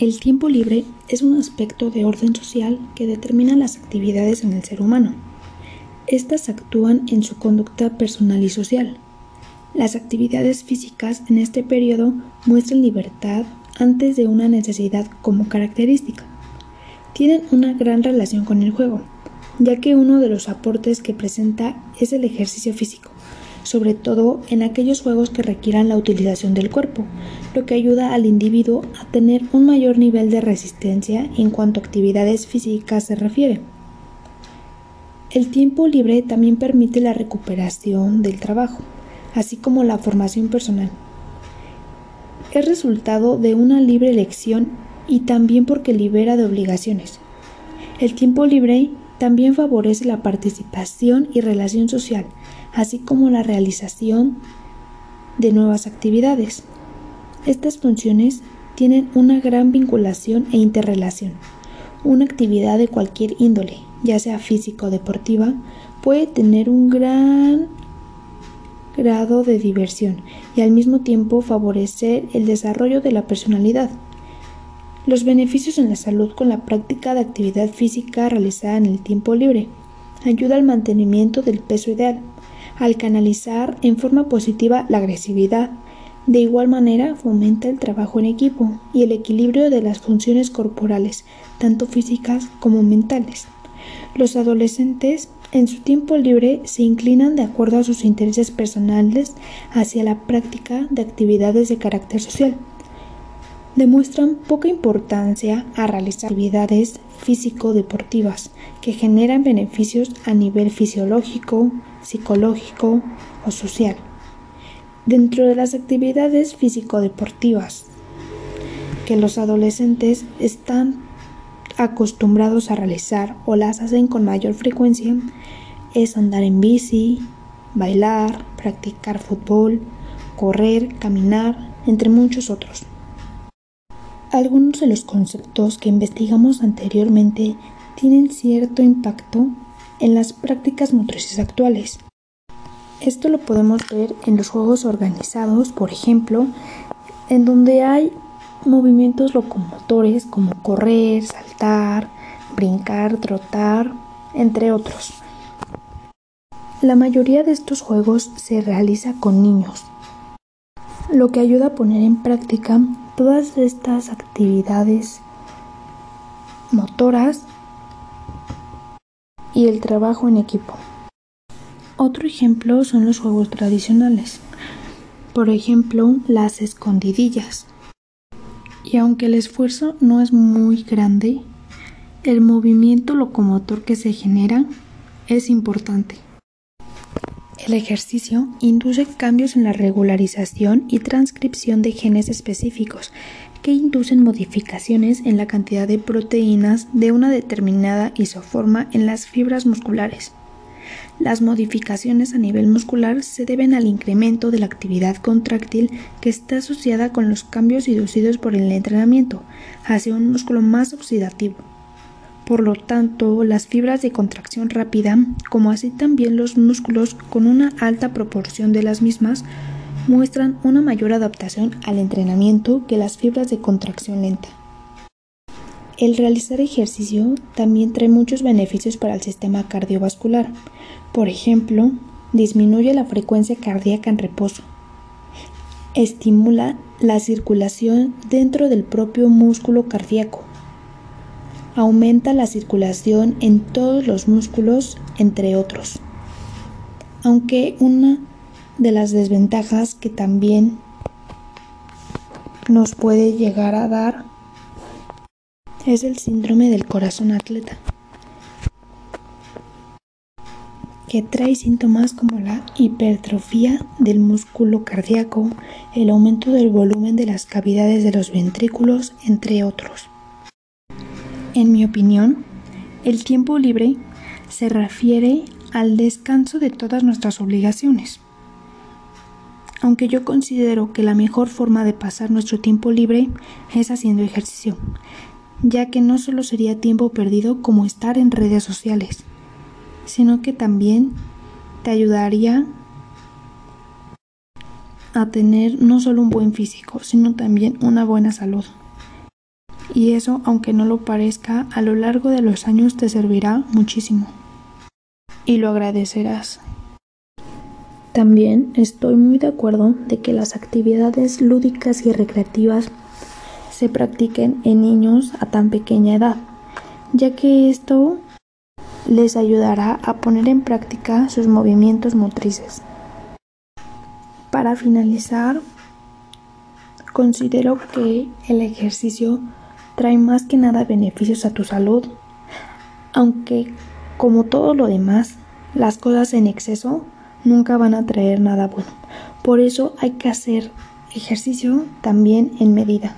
El tiempo libre es un aspecto de orden social que determina las actividades en el ser humano. Estas actúan en su conducta personal y social. Las actividades físicas en este periodo muestran libertad antes de una necesidad como característica. Tienen una gran relación con el juego, ya que uno de los aportes que presenta es el ejercicio físico, sobre todo en aquellos juegos que requieran la utilización del cuerpo, lo que ayuda al individuo a tener un mayor nivel de resistencia en cuanto a actividades físicas se refiere. El tiempo libre también permite la recuperación del trabajo, así como la formación personal. Es resultado de una libre elección y también porque libera de obligaciones. El tiempo libre también favorece la participación y relación social, así como la realización de nuevas actividades. Estas funciones tienen una gran vinculación e interrelación. Una actividad de cualquier índole, ya sea físico o deportiva, puede tener un gran grado de diversión y al mismo tiempo favorecer el desarrollo de la personalidad. Los beneficios en la salud con la práctica de actividad física realizada en el tiempo libre. Ayuda al mantenimiento del peso ideal, al canalizar en forma positiva la agresividad. De igual manera, fomenta el trabajo en equipo y el equilibrio de las funciones corporales, tanto físicas como mentales. Los adolescentes en su tiempo libre se inclinan de acuerdo a sus intereses personales hacia la práctica de actividades de carácter social demuestran poca importancia a realizar actividades físico-deportivas que generan beneficios a nivel fisiológico, psicológico o social. Dentro de las actividades físico-deportivas que los adolescentes están acostumbrados a realizar o las hacen con mayor frecuencia es andar en bici, bailar, practicar fútbol, correr, caminar, entre muchos otros. Algunos de los conceptos que investigamos anteriormente tienen cierto impacto en las prácticas motrices actuales. Esto lo podemos ver en los juegos organizados, por ejemplo, en donde hay movimientos locomotores como correr, saltar, brincar, trotar, entre otros. La mayoría de estos juegos se realiza con niños, lo que ayuda a poner en práctica todas estas actividades motoras y el trabajo en equipo. Otro ejemplo son los juegos tradicionales, por ejemplo las escondidillas. Y aunque el esfuerzo no es muy grande, el movimiento locomotor que se genera es importante. El ejercicio induce cambios en la regularización y transcripción de genes específicos que inducen modificaciones en la cantidad de proteínas de una determinada isoforma en las fibras musculares. Las modificaciones a nivel muscular se deben al incremento de la actividad contráctil que está asociada con los cambios inducidos por el entrenamiento hacia un músculo más oxidativo. Por lo tanto, las fibras de contracción rápida, como así también los músculos con una alta proporción de las mismas, muestran una mayor adaptación al entrenamiento que las fibras de contracción lenta. El realizar ejercicio también trae muchos beneficios para el sistema cardiovascular. Por ejemplo, disminuye la frecuencia cardíaca en reposo, estimula la circulación dentro del propio músculo cardíaco, aumenta la circulación en todos los músculos, entre otros. Aunque una de las desventajas que también nos puede llegar a dar es el síndrome del corazón atleta, que trae síntomas como la hipertrofia del músculo cardíaco, el aumento del volumen de las cavidades de los ventrículos, entre otros. En mi opinión, el tiempo libre se refiere al descanso de todas nuestras obligaciones. Aunque yo considero que la mejor forma de pasar nuestro tiempo libre es haciendo ejercicio, ya que no solo sería tiempo perdido como estar en redes sociales, sino que también te ayudaría a tener no solo un buen físico, sino también una buena salud. Y eso, aunque no lo parezca, a lo largo de los años te servirá muchísimo. Y lo agradecerás. También estoy muy de acuerdo de que las actividades lúdicas y recreativas se practiquen en niños a tan pequeña edad, ya que esto les ayudará a poner en práctica sus movimientos motrices. Para finalizar, considero que el ejercicio trae más que nada beneficios a tu salud, aunque como todo lo demás, las cosas en exceso nunca van a traer nada bueno. Por eso hay que hacer ejercicio también en medida.